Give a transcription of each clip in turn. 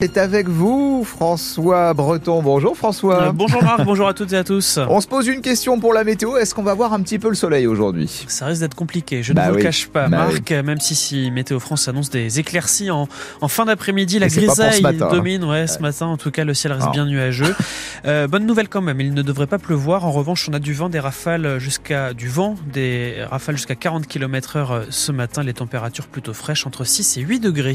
C'est avec vous, François Breton. Bonjour François. Euh, bonjour Marc, bonjour à toutes et à tous. On se pose une question pour la météo. Est-ce qu'on va voir un petit peu le soleil aujourd'hui? Ça risque d'être compliqué, je Bah ne vous oui. le cache pas, Bah Marc. Même si, si Météo France annonce des éclaircies en, en fin d'après-midi, la grisaille matin, hein. domine. Ouais, ce matin, en tout cas, le ciel reste Ah. bien nuageux. Euh, bonne nouvelle quand même, il ne devrait pas pleuvoir. En revanche, on a du vent, des rafales jusqu'à du vent, des rafales jusqu'à 40 km/h ce matin. Les températures plutôt fraîches, entre 6 et 8 degrés.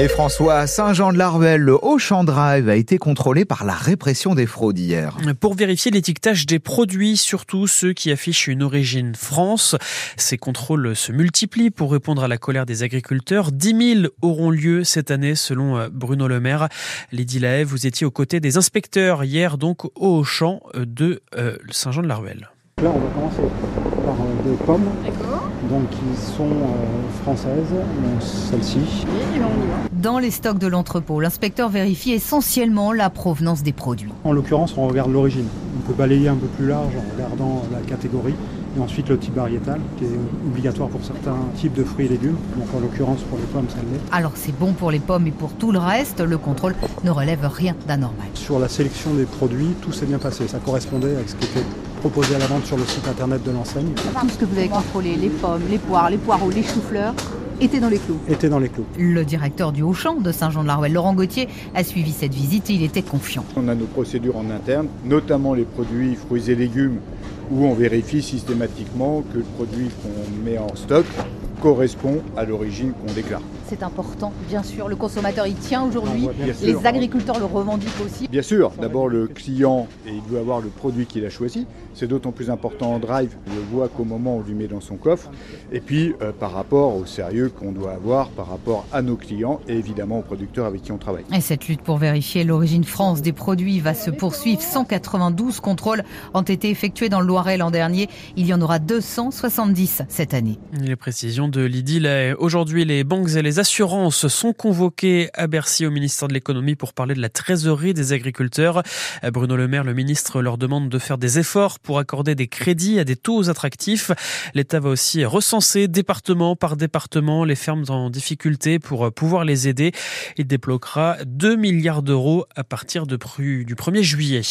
Et François, à Saint-Jean-de-Laruelle, le Auchan Drive a été contrôlé par la répression des fraudes hier. Pour vérifier l'étiquetage des produits, surtout ceux qui affichent une origine France, ces contrôles se multiplient pour répondre à la colère des agriculteurs. 10 000 auront lieu cette année selon euh, Bruno Le Maire. Lydie Lahaye, vous étiez aux côtés des inspecteurs hier donc au champ de euh, Saint-Jean-de-la-Ruelle. Là, on va commencer par euh, des pommes, donc qui sont euh, françaises, donc celle-ci. Dans les stocks de l'entrepôt, l'inspecteur vérifie essentiellement la provenance des produits. En l'occurrence, on regarde l'origine. On peut balayer un peu plus large en regardant la catégorie et ensuite le type variétal, qui est obligatoire pour certains types de fruits et légumes. Donc en l'occurrence, pour les pommes, ça l'est. Alors c'est bon pour les pommes et pour tout le reste, le contrôle ne relève rien d'anormal. Sur la sélection des produits, tout s'est bien passé. Ça correspondait avec ce qui était proposé à la vente sur le site internet de l'enseigne. Tout ce que vous avez contrôlé, les pommes, les poires, les poireaux, les choux-fleurs, était dans les clous. Était dans les clous. Le directeur du Auchan de Saint-Jean-de-la-Ruelle, Laurent Gauthier, a suivi cette visite et il était confiant. On a nos procédures en interne, notamment les produits fruits et légumes, où on vérifie systématiquement que le produit qu'on met en stock correspond à l'origine qu'on déclare. C'est important, bien sûr. Le consommateur y tient On aujourd'hui. Les sûr. agriculteurs le revendiquent aussi. Bien sûr, d'abord le client, et il doit avoir le produit qu'il a choisi. C'est d'autant plus important en drive, il le voit qu'au moment où on lui met dans son coffre. Et puis euh, par rapport au sérieux qu'on doit avoir par rapport à nos clients et évidemment aux producteurs avec qui on travaille. Et cette lutte pour vérifier l'origine France des produits va se poursuivre. 192 contrôles ont été effectués dans le Loiret l'an dernier. Il y en aura 270 cette année. Les précisions de Lydie. Aujourd'hui, les banques et les assurances sont convoquées à Bercy au ministère de l'économie pour parler de la trésorerie des agriculteurs. Bruno Le Maire, le ministre, leur demande de faire des efforts pour accorder des crédits à des taux attractifs. L'État va aussi recenser département par département les fermes en difficulté pour pouvoir les aider. Il débloquera 2 milliards d'euros à partir du 1er juillet.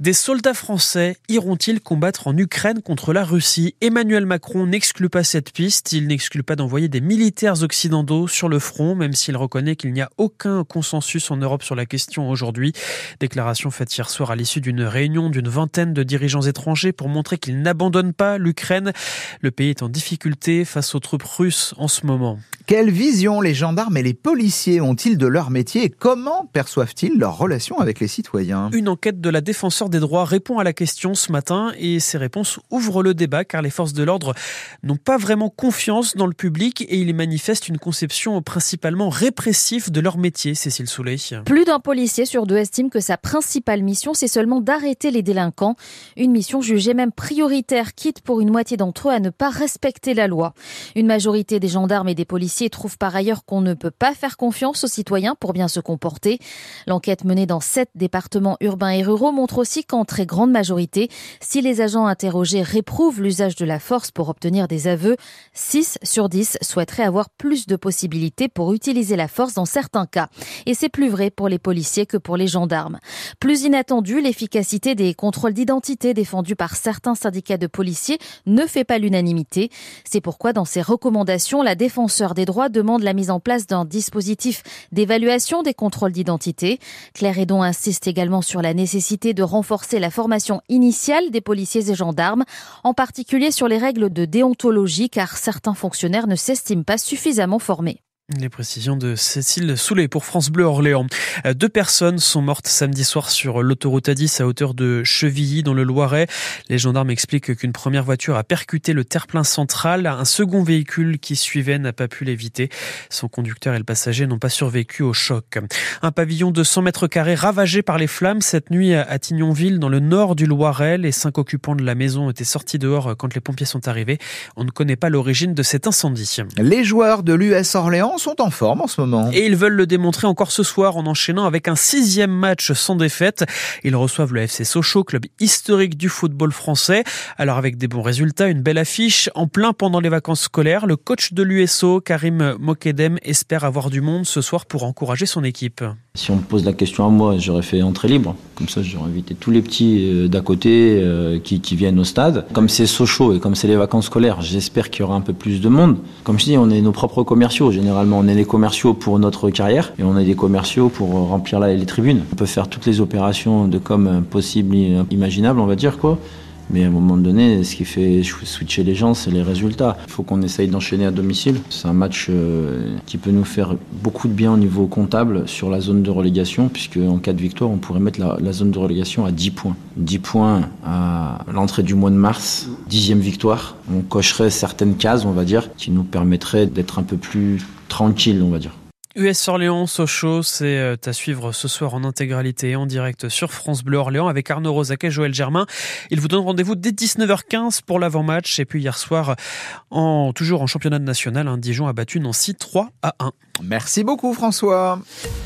Des soldats français iront-ils combattre en Ukraine contre la Russie? Emmanuel Macron n'exclut pas cette piste. Il n'exclut pas d'envoyer des militaires occidentaux sur le front, même s'il reconnaît qu'il n'y a aucun consensus en Europe sur la question aujourd'hui. Déclaration faite hier soir à l'issue d'une réunion d'une vingtaine de dirigeants étrangers pour montrer qu'ils n'abandonnent pas l'Ukraine. Le pays est en difficulté face aux troupes russes en ce moment. Quelle vision les gendarmes et les policiers ont-ils de leur métier et comment perçoivent-ils leur relation avec les citoyens? Une enquête de la défenseur des droits répond à la question ce matin et ces réponses ouvrent le débat car les forces de l'ordre n'ont pas vraiment confiance dans le public et ils manifestent une conception principalement répressive de leur métier, Cécile Soulet. Plus d'un policier sur deux estime que sa principale mission, c'est seulement d'arrêter les délinquants. Une mission jugée même prioritaire, quitte pour une moitié d'entre eux à ne pas respecter la loi. Une majorité des gendarmes et des policiers trouvent par ailleurs qu'on ne peut pas faire confiance aux citoyens pour bien se comporter. L'enquête menée dans sept départements urbains et ruraux montre aussi qu'en très grande majorité, si les agents interrogés réprouvent l'usage de la force pour obtenir des aveux, 6 sur 10 souhaiteraient avoir plus de possibilités pour utiliser la force dans certains cas. Et c'est plus vrai pour les policiers que pour les gendarmes. Plus inattendu, l'efficacité des contrôles d'identité défendus par certains syndicats de policiers ne fait pas l'unanimité. C'est pourquoi dans ses recommandations, la défenseur des droits demande la mise en place d'un dispositif d'évaluation des contrôles d'identité. Claire Edon insiste également sur la nécessité de renforcer la formation initiale des policiers et gendarmes, en particulier sur les règles de déontologie car certains fonctionnaires ne s'estiment pas suffisamment formés. Les précisions de Cécile Soulet pour France Bleu Orléans. Euh, Deux personnes sont mortes samedi soir sur l'autoroute A10 à hauteur de Chevilly dans le Loiret. Les gendarmes expliquent qu'une première voiture a percuté le terre-plein central. Un second véhicule qui suivait n'a pas pu l'éviter. Son conducteur et le passager n'ont pas survécu au choc. Un pavillon de 100 mètres carrés ravagé par les flammes cette nuit à Tignonville dans le nord du Loiret. Les cinq occupants de la maison étaient sortis dehors quand les pompiers sont arrivés. On ne connaît pas l'origine de cet incendie. Les joueurs de l'US Orléans Sont en forme en ce moment. Et ils veulent le démontrer encore ce soir en enchaînant avec un sixième match sans défaite. Ils reçoivent le FC Sochaux, club historique du football français. Alors avec des bons résultats, une belle affiche, en plein pendant les vacances scolaires, le coach de l'USO, Karim Mokedem, espère avoir du monde ce soir pour encourager son équipe. Si on me pose la question à moi, j'aurais fait entrée libre. Comme ça, j'aurais invité tous les petits euh, d'à côté euh, qui, qui, viennent au stade. Comme c'est Sochaux et comme c'est les vacances scolaires, j'espère qu'il y aura un peu plus de monde. Comme je dis, on est nos propres commerciaux. Généralement, on est les commerciaux pour notre carrière et on est des commerciaux pour remplir les tribunes. On peut faire toutes les opérations de com possibles, imaginables, on va dire quoi. Mais à un moment donné, ce qui fait switcher les gens, c'est les résultats. Il faut qu'on essaye d'enchaîner à domicile. C'est un match euh, qui peut nous faire beaucoup de bien au niveau comptable sur la zone de relégation, puisque en cas de victoire, on pourrait mettre la, zone de relégation à 10 points. 10 points à l'entrée du mois de mars, dixième victoire. On cocherait certaines cases, on va dire, qui nous permettraient d'être un peu plus tranquille, on va dire. US Orléans, Sochaux, c'est euh, à suivre ce soir en intégralité en direct sur France Bleu Orléans avec Arnaud Rosac et Joël Germain. Ils vous donnent rendez-vous dès 19h15 pour l'avant-match. Et puis hier soir, en, toujours en championnat national, un Dijon a battu Nancy 3 à 1. Merci beaucoup François.